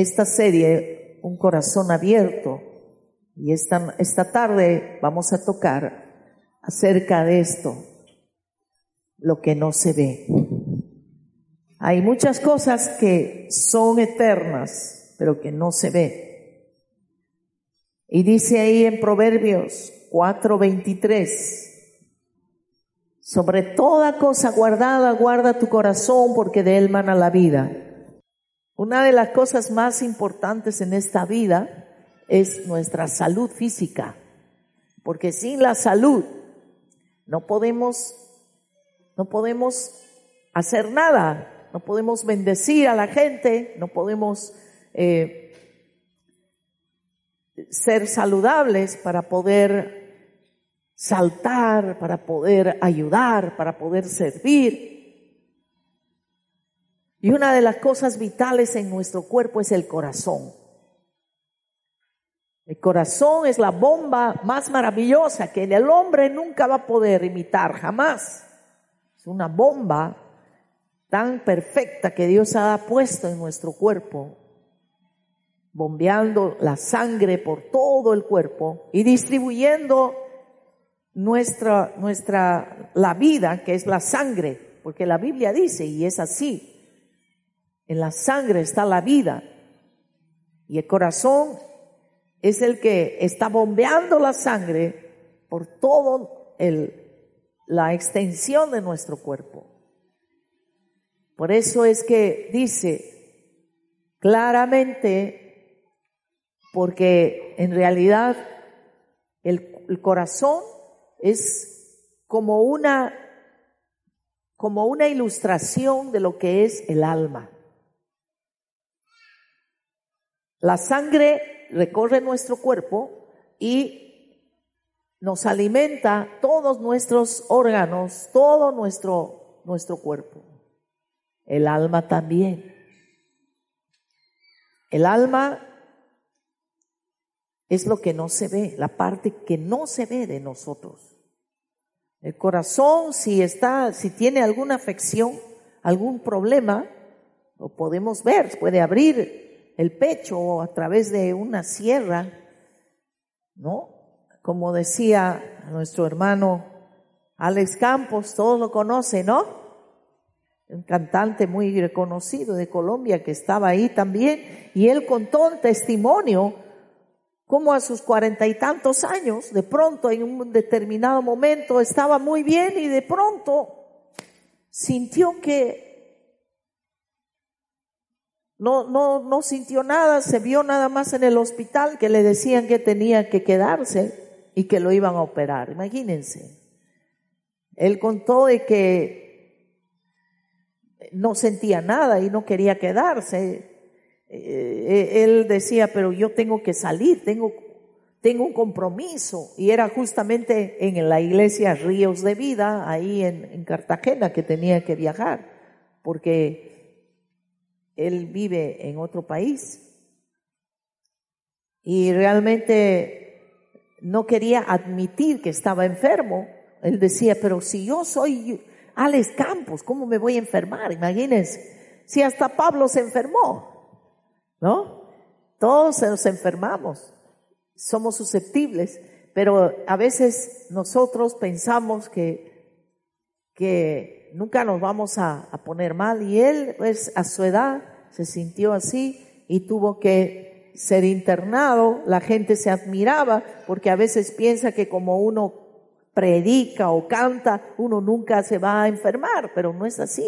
esta serie, Un corazón abierto, y esta, esta tarde vamos a tocar acerca de esto, lo que no se ve. Hay muchas cosas que son eternas, pero que no se ve. Y dice ahí en Proverbios 4:23, sobre toda cosa guardada, guarda tu corazón porque de él mana la vida. Una de las cosas más importantes en esta vida es nuestra salud física, porque sin la salud no podemos, no podemos hacer nada, no podemos bendecir a la gente, no podemos eh, ser saludables para poder saltar, para poder ayudar, para poder servir. Y una de las cosas vitales en nuestro cuerpo es el corazón. El corazón es la bomba más maravillosa que el hombre nunca va a poder imitar, jamás. Es una bomba tan perfecta que Dios ha puesto en nuestro cuerpo, bombeando la sangre por todo el cuerpo y distribuyendo nuestra, nuestra, la vida, que es la sangre, porque la Biblia dice, y es así, en la sangre está la vida, y el corazón es el que está bombeando la sangre por todo el, la extensión de nuestro cuerpo. Por eso es que dice claramente, porque en realidad el, el corazón es como una, como una ilustración de lo que es el alma. La sangre recorre nuestro cuerpo y nos alimenta todos nuestros órganos, todo nuestro, nuestro cuerpo. El alma también. El alma es lo que no se ve, la parte que no se ve de nosotros. El corazón, si está, si tiene alguna afección, algún problema, lo podemos ver, puede abrir el pecho a través de una sierra, ¿no? Como decía nuestro hermano Alex Campos, todos lo conocen, ¿no? Un cantante muy reconocido de Colombia que estaba ahí también, y él contó un testimonio como a sus cuarenta y tantos años, de pronto en un determinado momento estaba muy bien y de pronto sintió que no, no, no sintió nada, se vio nada más en el hospital que le decían que tenía que quedarse y que lo iban a operar. Imagínense. Él contó de que no sentía nada y no quería quedarse. Eh, él decía, pero yo tengo que salir, tengo, tengo un compromiso. Y era justamente en la iglesia Ríos de Vida, ahí en, en Cartagena, que tenía que viajar, porque él vive en otro país. Y realmente no quería admitir que estaba enfermo. Él decía, pero si yo soy Alex Campos, ¿cómo me voy a enfermar? Imagínense, si hasta Pablo se enfermó. ¿no? Todos nos enfermamos, somos susceptibles, pero a veces nosotros pensamos que, que nunca nos vamos a, a poner mal. Y él, pues, a su edad se sintió así y tuvo que ser internado, la gente se admiraba porque a veces piensa que como uno predica o canta, uno nunca se va a enfermar, pero no es así.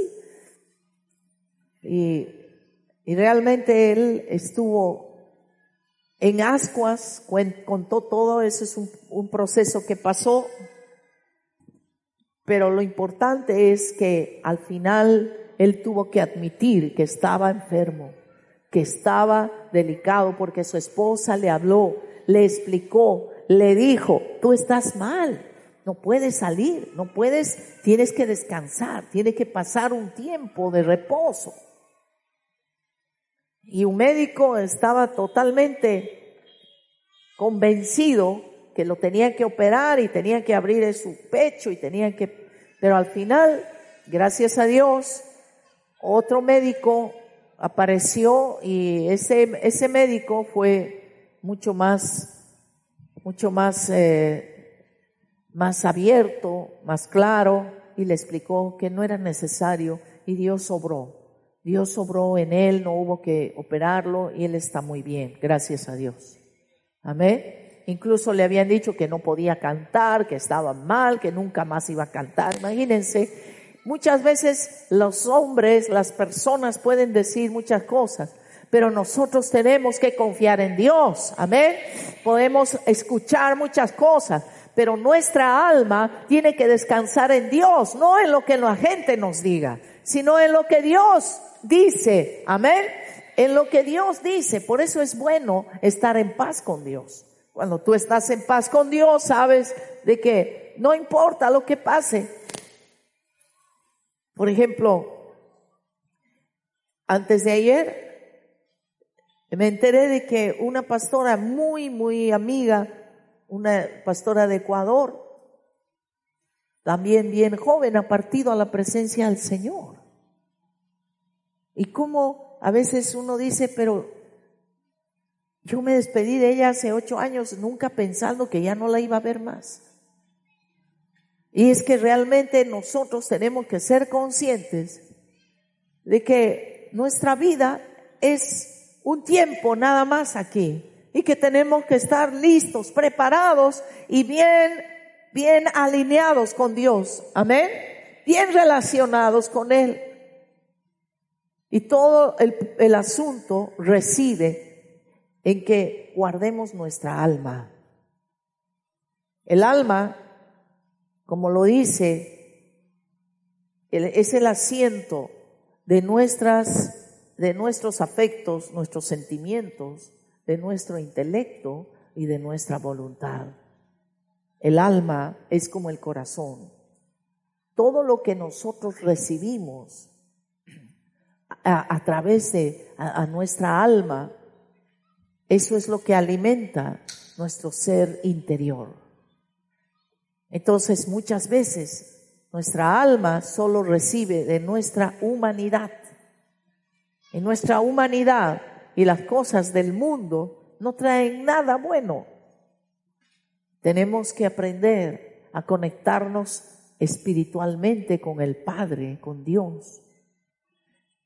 Y y realmente él estuvo en ascuas, contó todo, eso es un, proceso que pasó, pero lo importante es que al final él tuvo que admitir que estaba enfermo, que estaba delicado porque su esposa le habló, le explicó, le dijo, tú estás mal, no puedes salir, no puedes, tienes que descansar, tiene que pasar un tiempo de reposo. Y un médico estaba totalmente convencido que lo tenía que operar y tenía que abrir su pecho y tenía que, pero al final, gracias a Dios, otro médico apareció y ese, ese médico fue mucho más, mucho más, eh, más abierto, más claro y le explicó que no era necesario y Dios obró. Dios obró en él, no hubo que operarlo y él está muy bien, gracias a Dios. Amén. Incluso le habían dicho que no podía cantar, que estaba mal, que nunca más iba a cantar. Imagínense Muchas veces los hombres, las personas pueden decir muchas cosas, pero nosotros tenemos que confiar en Dios. Amén. Podemos escuchar muchas cosas, pero nuestra alma tiene que descansar en Dios, no en lo que la gente nos diga, sino en lo que Dios dice. Amén. En lo que Dios dice. Por eso es bueno estar en paz con Dios. Cuando tú estás en paz con Dios, sabes de que no importa lo que pase, por ejemplo, antes de ayer me enteré de que una pastora muy, muy amiga, una pastora de Ecuador, también bien joven, ha partido a la presencia del Señor. Y como a veces uno dice, pero yo me despedí de ella hace ocho años, nunca pensando que ya no la iba a ver más. Y es que realmente nosotros tenemos que ser conscientes de que nuestra vida es un tiempo nada más aquí y que tenemos que estar listos, preparados y bien, bien alineados con Dios. Amén. Bien relacionados con Él. Y todo el, el asunto reside en que guardemos nuestra alma. El alma como lo dice, es el asiento de nuestras, de nuestros afectos, nuestros sentimientos, de nuestro intelecto y de nuestra voluntad. El alma es como el corazón. Todo lo que nosotros recibimos a, través de a nuestra alma, eso es lo que alimenta nuestro ser interior. Entonces muchas veces nuestra alma solo recibe de nuestra humanidad. En nuestra humanidad y las cosas del mundo no traen nada bueno. Tenemos que aprender a conectarnos espiritualmente con el Padre, con Dios.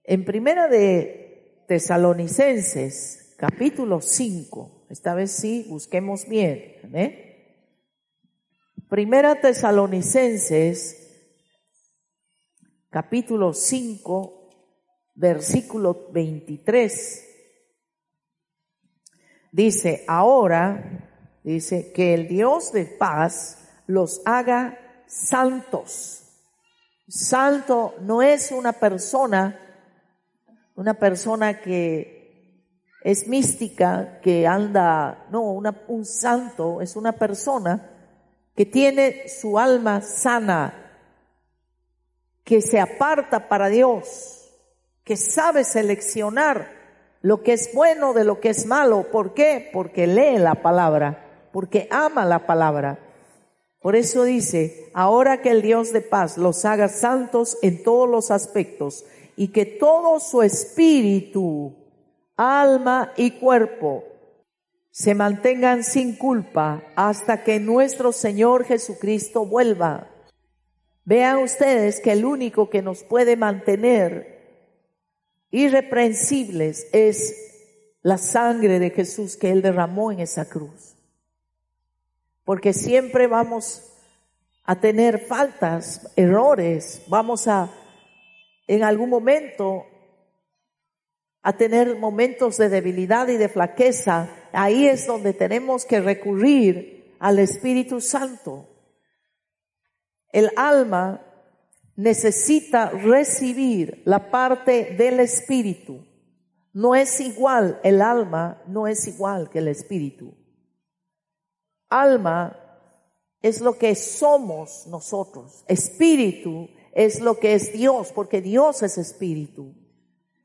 En primera de Tesalonicenses, capítulo 5, esta vez sí, busquemos bien. Primera Tesalonicenses, capítulo 5, versículo 23. Dice, ahora, dice, que el Dios de paz los haga santos. Santo no es una persona, una persona que es mística, que anda, no, un santo es una persona que tiene su alma sana, que se aparta para Dios, que sabe seleccionar lo que es bueno de lo que es malo. ¿Por qué? Porque lee la palabra, porque ama la palabra. Por eso dice, ahora que el Dios de paz los haga santos en todos los aspectos y que todo su espíritu, alma y cuerpo se mantengan sin culpa hasta que nuestro Señor Jesucristo vuelva. Vean ustedes que el único que nos puede mantener irreprensibles es la sangre de Jesús que Él derramó en esa cruz. Porque siempre vamos a tener faltas, errores, vamos a en algún momento a tener momentos de debilidad y de flaqueza, ahí es donde tenemos que recurrir al Espíritu Santo. El alma necesita recibir la parte del Espíritu. No es igual, el alma no es igual que el Espíritu. Alma es lo que somos nosotros. Espíritu es lo que es Dios, porque Dios es Espíritu.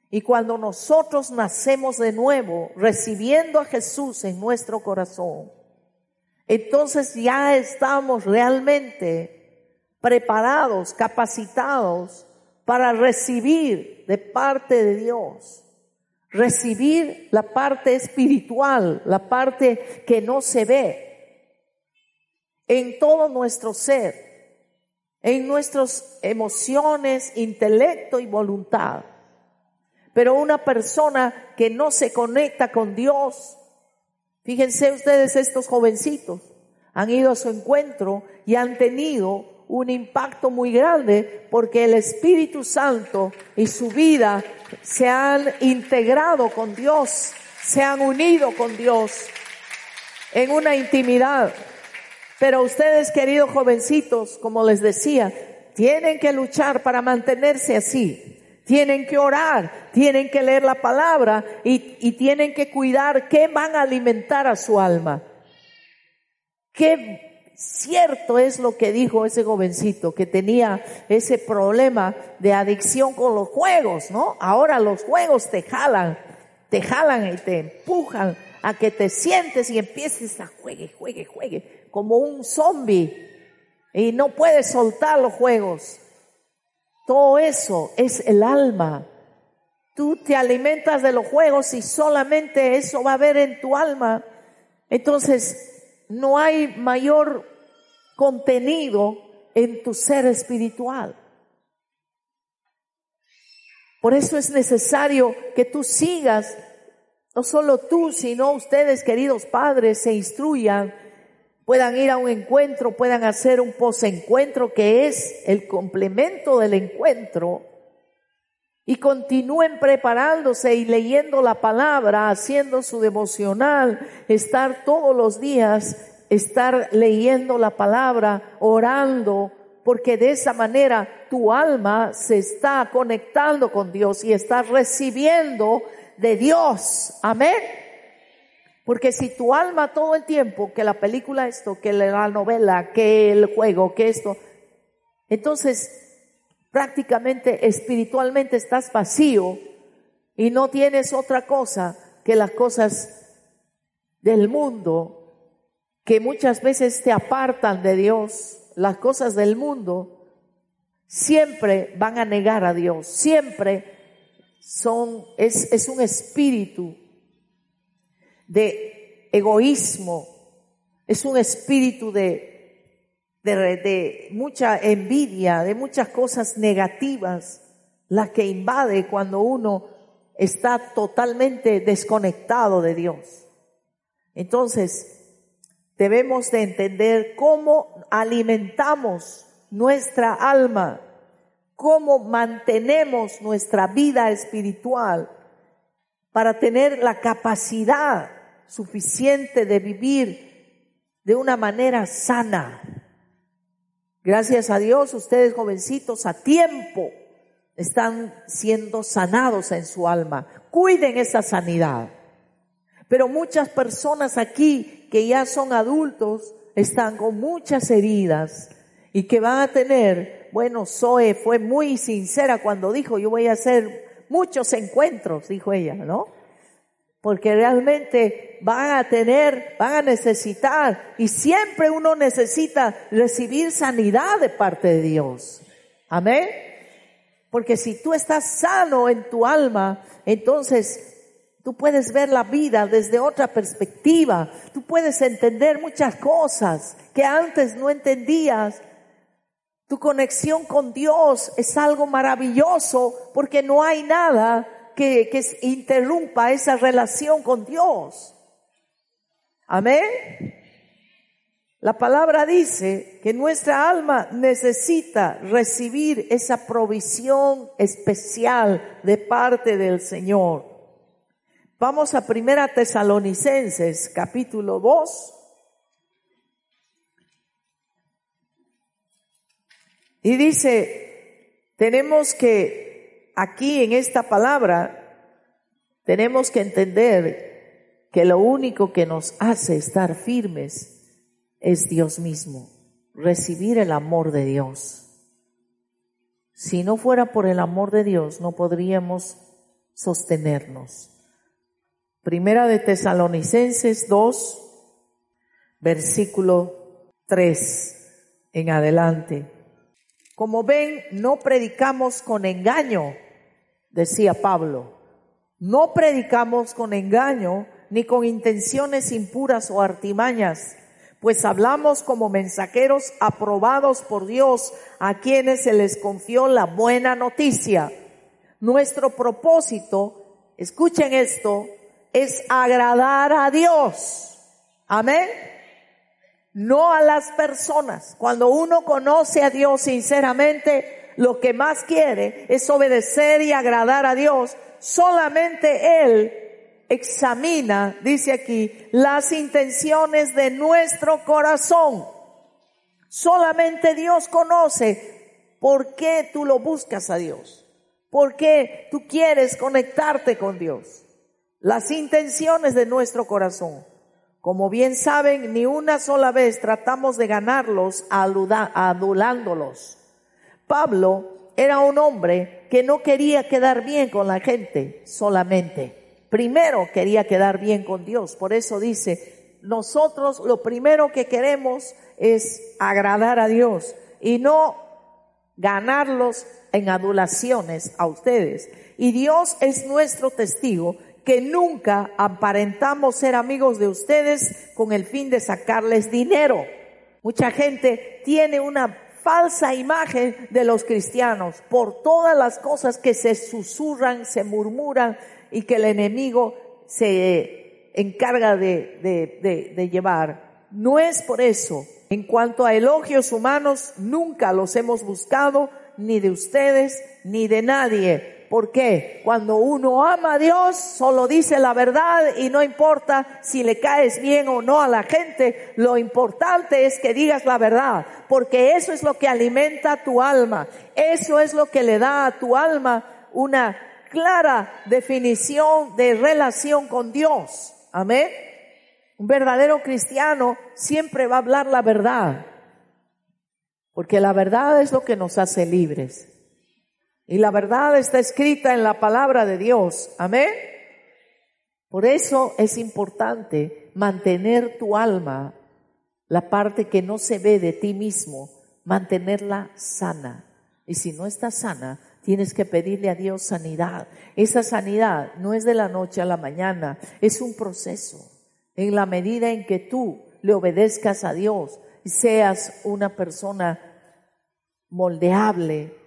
Y cuando nosotros nacemos de nuevo, recibiendo a Jesús en nuestro corazón, entonces ya estamos realmente preparados, capacitados para recibir de parte de Dios recibir la parte espiritual, la parte que no se ve en todo nuestro ser, en nuestras emociones, intelecto y voluntad. Pero una persona que no se conecta con Dios, fíjense ustedes estos jovencitos, han ido a su encuentro y han tenido un impacto muy grande porque el Espíritu Santo y su vida se han integrado con Dios, se han unido con Dios en una intimidad. Pero ustedes, queridos jovencitos, como les decía, tienen que luchar para mantenerse así. Tienen que orar, tienen que leer la palabra y, tienen que cuidar qué van a alimentar a su alma. ¿Qué Cierto es lo que dijo ese jovencito que tenía ese problema de adicción con los juegos, ¿no? Ahora los juegos te jalan, te jalan y te empujan a que te sientes y empieces a juegue, juegue, juegue, como un zombie y no puedes soltar los juegos. Todo eso es el alma. Tú te alimentas de los juegos y solamente eso va a haber en tu alma. Entonces, no hay mayor contenido en tu ser espiritual. Por eso es necesario que tú sigas, no solo tú, sino ustedes, queridos padres, se instruyan, puedan ir a un encuentro, puedan hacer un posencuentro que es el complemento del encuentro y continúen preparándose y leyendo la palabra, haciendo su devocional, estar todos los días, estar leyendo la palabra, orando, porque de esa manera tu alma se está conectando con Dios y está recibiendo de Dios. Amén. Porque si tu alma todo el tiempo, que la película esto, que la novela, que el juego, que esto, entonces prácticamente espiritualmente estás vacío y no tienes otra cosa que las cosas del mundo que muchas veces te apartan de Dios, las cosas del mundo, siempre van a negar a Dios, siempre son, es, es un espíritu de egoísmo, es un espíritu de de, mucha envidia, de muchas cosas negativas, las que invade cuando uno está totalmente desconectado de Dios. Entonces, debemos de entender cómo alimentamos nuestra alma, cómo mantenemos nuestra vida espiritual para tener la capacidad suficiente de vivir de una manera sana. Gracias a Dios, ustedes jovencitos a tiempo están siendo sanados en su alma. Cuiden esa sanidad. Pero muchas personas aquí que ya son adultos están con muchas heridas y que van a tener, bueno, Zoe fue muy sincera cuando dijo, yo voy a hacer muchos encuentros, dijo ella, ¿no? Porque realmente van a tener, van a necesitar, y siempre uno necesita recibir sanidad de parte de Dios. Amén. Porque si tú estás sano en tu alma, entonces tú puedes ver la vida desde otra perspectiva, tú puedes entender muchas cosas que antes no entendías. Tu conexión con Dios es algo maravilloso porque no hay nada que, interrumpa esa relación con Dios. Amén. La palabra dice que nuestra alma necesita recibir esa provisión especial de parte del Señor. Vamos a Primera Tesalonicenses, capítulo 2. Y dice, tenemos que aquí en esta palabra tenemos que entender que lo único que nos hace estar firmes es Dios mismo, recibir el amor de Dios. Si no fuera por el amor de Dios, no podríamos sostenernos. Primera de Tesalonicenses 2, versículo 3 en adelante. Como ven, no predicamos con engaño decía Pablo, No predicamos con engaño ni con intenciones impuras o artimañas, pues hablamos como mensajeros aprobados por Dios a quienes se les confió la buena noticia. Nuestro propósito, escuchen esto, es agradar a Dios. Amén. No a las personas. Cuando uno conoce a Dios sinceramente, lo que más quiere es obedecer y agradar a Dios. Solamente Él examina, dice aquí, las intenciones de nuestro corazón. Solamente Dios conoce por qué tú lo buscas a Dios, por qué tú quieres conectarte con Dios, las intenciones de nuestro corazón. Como bien saben, ni una sola vez tratamos de ganarlos adulándolos. Pablo era un hombre que no quería quedar bien con la gente solamente primero quería quedar bien con Dios. Por eso dice, nosotros lo primero que queremos es agradar a Dios y no ganarlos en adulaciones a ustedes. Y Dios es nuestro testigo que nunca aparentamos ser amigos de ustedes con el fin de sacarles dinero. Mucha gente tiene una falsa imagen de los cristianos por todas las cosas que se susurran, se murmuran, y que el enemigo se encarga de, llevar. No es por eso. En cuanto a elogios humanos, nunca los hemos buscado, ni de ustedes, ni de nadie. ¿Por qué? Cuando uno ama a Dios, solo dice la verdad y no importa si le caes bien o no a la gente, lo importante es que digas la verdad, porque eso es lo que alimenta tu alma, eso es lo que le da a tu alma una clara definición de relación con Dios. Amén. Un verdadero cristiano siempre va a hablar la verdad, porque la verdad es lo que nos hace libres. Y la verdad está escrita en la palabra de Dios. Amén. Por eso es importante mantener tu alma, la parte que no se ve de ti mismo, mantenerla sana. Y si no está sana, tienes que pedirle a Dios sanidad. Esa sanidad no es de la noche a la mañana, es un proceso. En la medida en que tú le obedezcas a Dios y seas una persona moldeable,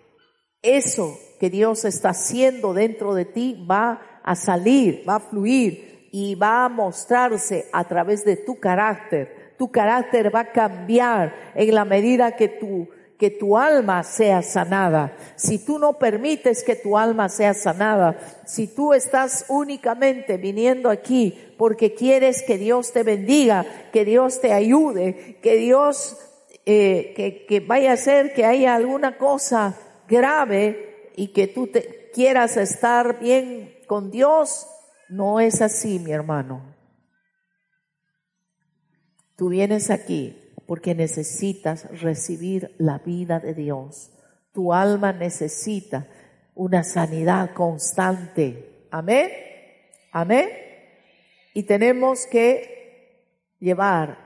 eso que Dios está haciendo dentro de ti va a salir, va a fluir y va a mostrarse a través de tu carácter. Tu carácter va a cambiar en la medida que tú que tu alma sea sanada. Si tú no permites que tu alma sea sanada, si tú estás únicamente viniendo aquí porque quieres que Dios te bendiga, que Dios te ayude, que Dios, eh, que, que vaya a ser que haya alguna cosa grave y que tú te quieras estar bien con Dios, no es así, mi hermano. Tú vienes aquí porque necesitas recibir la vida de Dios. Tu alma necesita una sanidad constante. Amén. Amén. Y tenemos que llevar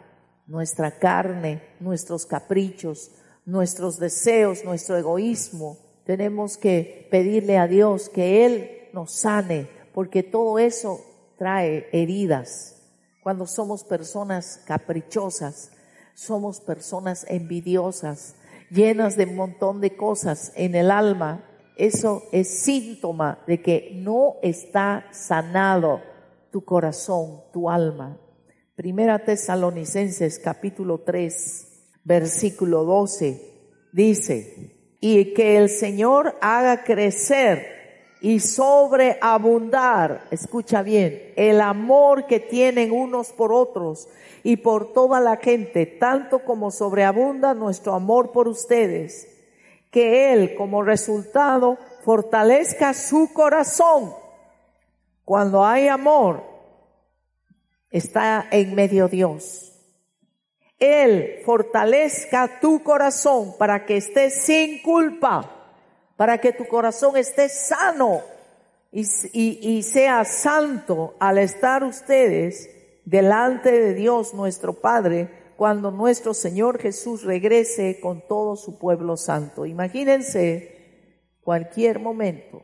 nuestra carne, nuestros caprichos, nuestros deseos, nuestro egoísmo. Tenemos que pedirle a Dios que Él nos sane, porque todo eso trae heridas. Cuando somos personas caprichosas, somos personas envidiosas, llenas de un montón de cosas en el alma. Eso es síntoma de que no está sanado tu corazón, tu alma. Primera Tesalonicenses capítulo 3, versículo 12 dice, y que el Señor haga crecer y sobreabundar, escucha bien, el amor que tienen unos por otros y por toda la gente, tanto como sobreabunda nuestro amor por ustedes, que Él como resultado fortalezca su corazón. Cuando hay amor, está en medio Dios. Él fortalezca tu corazón para que estés sin culpa para que tu corazón esté sano y, y, sea santo al estar ustedes delante de Dios nuestro Padre cuando nuestro Señor Jesús regrese con todo su pueblo santo. Imagínense cualquier momento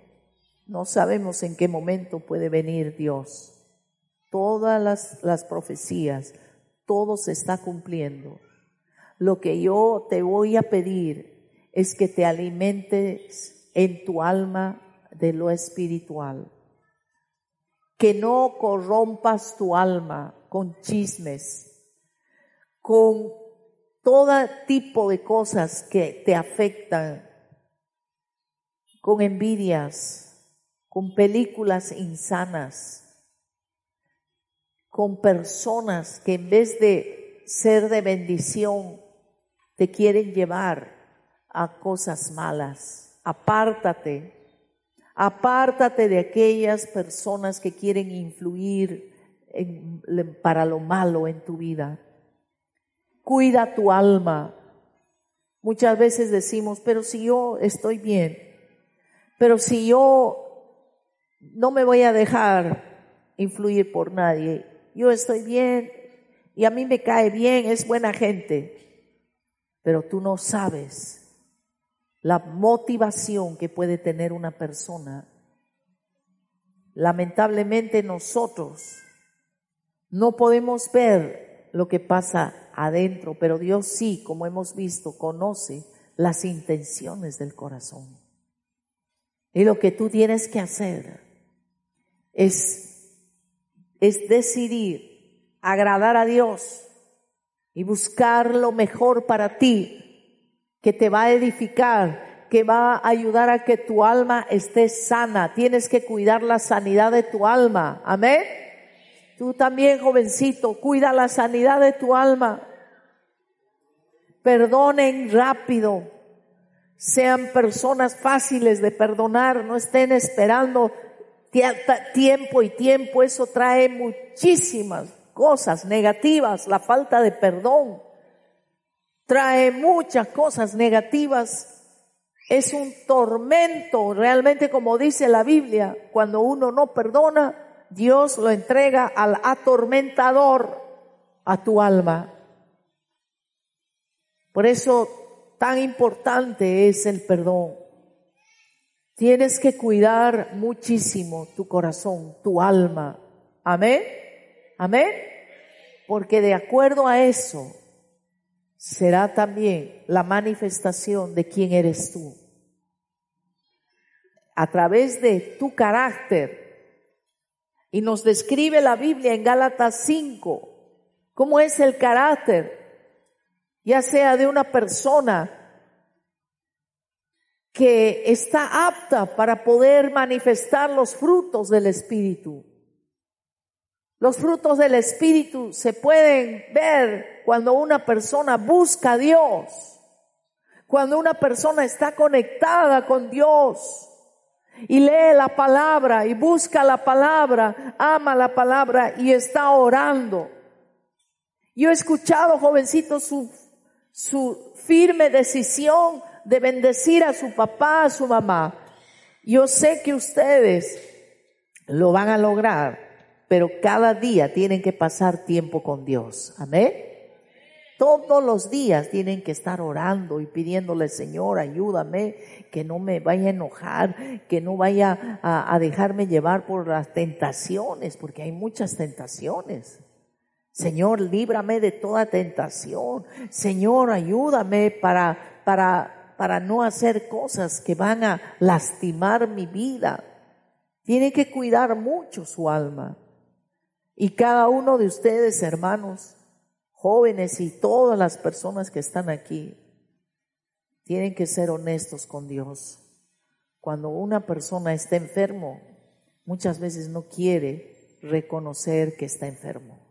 No sabemos en qué momento puede venir Dios. Todas las, las profecías, todo se está cumpliendo. Lo que yo te voy a pedir es que te alimentes en tu alma de lo espiritual. Que no corrompas tu alma con chismes, con todo tipo de cosas que te afectan, con envidias, con películas insanas, con personas que en vez de ser de bendición, te quieren llevar a cosas malas. Apártate, apártate de aquellas personas que quieren influir para lo malo en tu vida. Cuida tu alma. Muchas veces decimos, pero si yo estoy bien, pero si yo no me voy a dejar influir por nadie, yo estoy bien y a mí me cae bien, es buena gente, pero tú no sabes la motivación que puede tener una persona. Lamentablemente nosotros no podemos ver lo que pasa adentro, pero Dios sí, como hemos visto, conoce las intenciones del corazón. Y lo que tú tienes que hacer es, es decidir agradar a Dios y buscar lo mejor para ti, que te va a edificar, que va a ayudar a que tu alma esté sana. Tienes que cuidar la sanidad de tu alma. Amén. Tú también, jovencito, cuida la sanidad de tu alma. Perdonen rápido. Sean personas fáciles de perdonar. No estén esperando tiempo y tiempo. Eso trae muchísimas cosas negativas. La falta de perdón trae muchas cosas negativas. Es un tormento, realmente como dice la Biblia, cuando uno no perdona, Dios lo entrega al atormentador a tu alma. Por eso tan importante es el perdón. Tienes que cuidar muchísimo tu corazón, tu alma. Amén. Amén. Porque de acuerdo a eso será también la manifestación de quién eres tú. A través de tu carácter y nos describe la Biblia en Gálatas 5 cómo es el carácter, ya sea de una persona que está apta para poder manifestar los frutos del Espíritu. Los frutos del Espíritu se pueden ver cuando una persona busca a Dios, cuando una persona está conectada con Dios y lee la palabra y busca la palabra, ama la palabra y está orando. Yo he escuchado, jovencito, su, su firme decisión de bendecir a su papá, a su mamá. Yo sé que ustedes lo van a lograr, pero cada día tienen que pasar tiempo con Dios. Amén. Todos los días tienen que estar orando y pidiéndole, Señor, ayúdame, que no me vaya a enojar, que no vaya a, dejarme llevar por las tentaciones, porque hay muchas tentaciones. Señor, líbrame de toda tentación. Señor, ayúdame para, para, para no hacer cosas que van a lastimar mi vida. Tiene que cuidar mucho su alma. Y cada uno de ustedes, hermanos, jóvenes y todas las personas que están aquí, tienen que ser honestos con Dios. Cuando una persona está enfermo, muchas veces no quiere reconocer que está enfermo.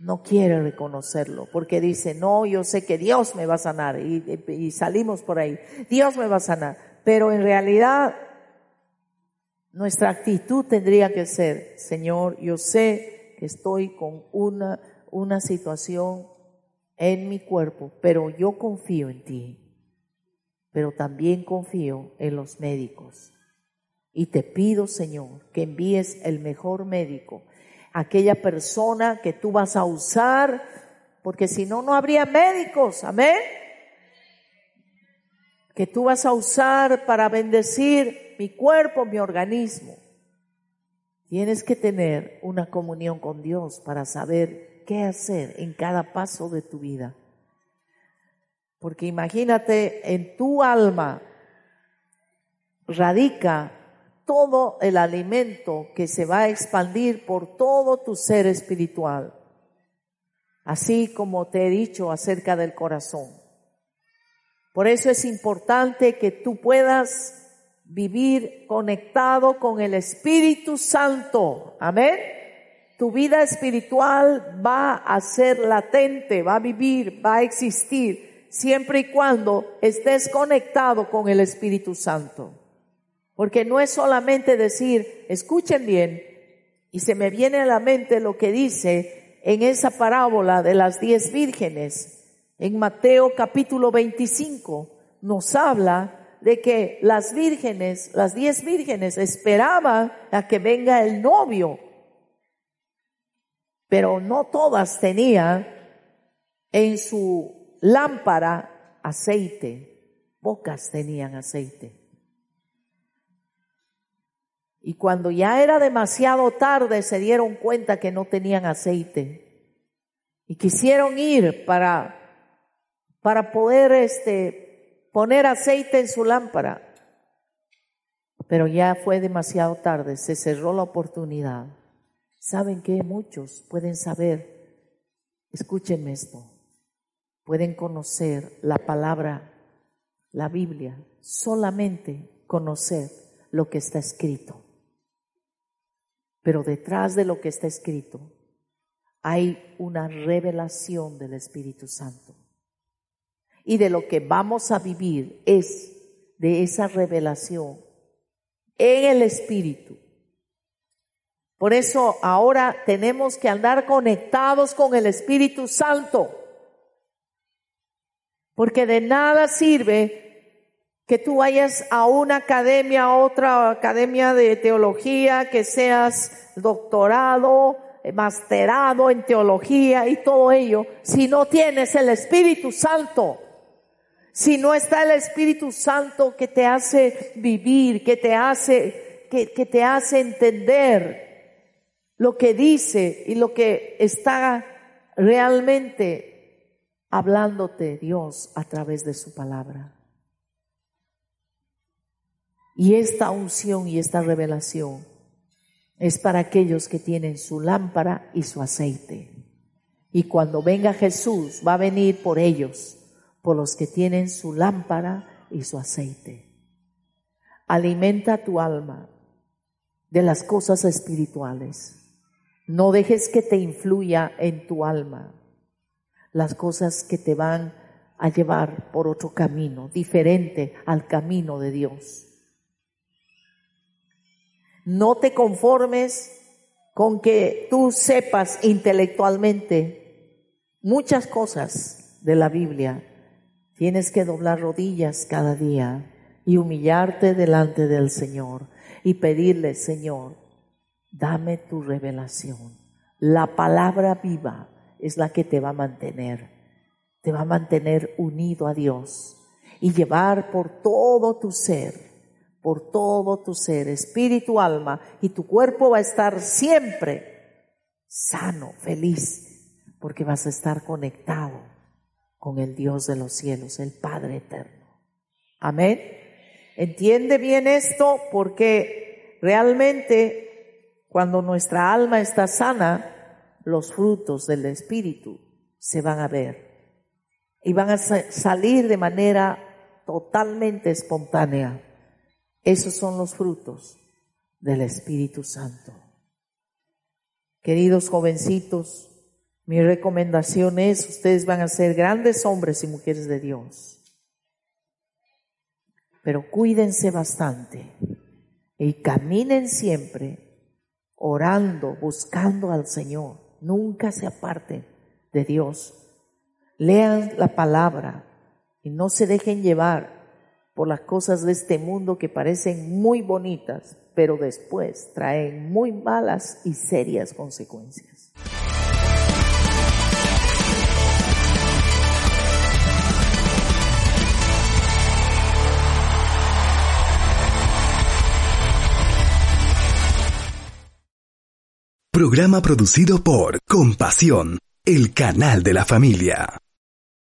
No quiere reconocerlo porque dice, no, yo sé que Dios me va a sanar y, salimos por ahí, Dios me va a sanar. Pero en realidad nuestra actitud tendría que ser, Señor, yo sé que estoy con una una situación en mi cuerpo, pero yo confío en ti, pero también confío en los médicos. Y te pido, Señor, que envíes el mejor médico, aquella persona que tú vas a usar, porque si no, no habría médicos, amén. Que tú vas a usar para bendecir mi cuerpo, mi organismo. Tienes que tener una comunión con Dios para saber qué hacer en cada paso de tu vida. Porque imagínate, en tu alma radica todo el alimento que se va a expandir por todo tu ser espiritual. Así como te he dicho acerca del corazón. Por eso es importante que tú puedas vivir conectado con el Espíritu Santo. Amén. Tu vida espiritual va a ser latente, va a vivir, va a existir, siempre y cuando estés conectado con el Espíritu Santo. Porque no es solamente decir, escuchen bien, y se me viene a la mente lo que dice en esa parábola de las diez vírgenes. En Mateo capítulo 25 nos habla de que las vírgenes, las diez vírgenes, esperaban a que venga el novio, pero no todas tenían en su lámpara aceite, pocas tenían aceite. Y cuando ya era demasiado tarde se dieron cuenta que no tenían aceite y quisieron ir para para poder este poner aceite en su lámpara. Pero ya fue demasiado tarde, se cerró la oportunidad. ¿Saben que Muchos pueden saber, escúchenme esto, pueden conocer la palabra, la Biblia, solamente conocer lo que está escrito. Pero detrás de lo que está escrito hay una revelación del Espíritu Santo y de lo que vamos a vivir es de esa revelación en el Espíritu. Por eso ahora tenemos que andar conectados con el Espíritu Santo. Porque de nada sirve que tú vayas a una academia, a otra academia de teología, que seas doctorado, masterado en teología y todo ello, si no tienes el Espíritu Santo si no está el Espíritu Santo que te hace vivir, que te hace, que, te hace entender lo que dice y lo que está realmente hablándote Dios a través de su palabra. Y esta unción y esta revelación es para aquellos que tienen su lámpara y su aceite. Y cuando venga Jesús, va a venir por ellos por los que tienen su lámpara y su aceite. Alimenta tu alma de las cosas espirituales. No dejes que te influya en tu alma las cosas que te van a llevar por otro camino, diferente al camino de Dios. No te conformes con que tú sepas intelectualmente muchas cosas de la Biblia Tienes que doblar rodillas cada día y humillarte delante del Señor y pedirle, Señor, dame tu revelación. La palabra viva es la que te va a mantener, te va a mantener unido a Dios y llevar por todo tu ser, por todo tu ser, espíritu, alma, y tu cuerpo va a estar siempre sano, feliz, porque vas a estar conectado con el Dios de los cielos, el Padre eterno. Amén. Entiende bien esto porque realmente cuando nuestra alma está sana, los frutos del Espíritu se van a ver y van a salir de manera totalmente espontánea. Esos son los frutos del Espíritu Santo. Queridos jovencitos, mi recomendación es, ustedes van a ser grandes hombres y mujeres de Dios. Pero cuídense bastante y caminen siempre orando, buscando al Señor. Nunca se aparten de Dios. Lean la palabra y no se dejen llevar por las cosas de este mundo que parecen muy bonitas, pero después traen muy malas y serias consecuencias. Programa producido por Compasión, el canal de la familia.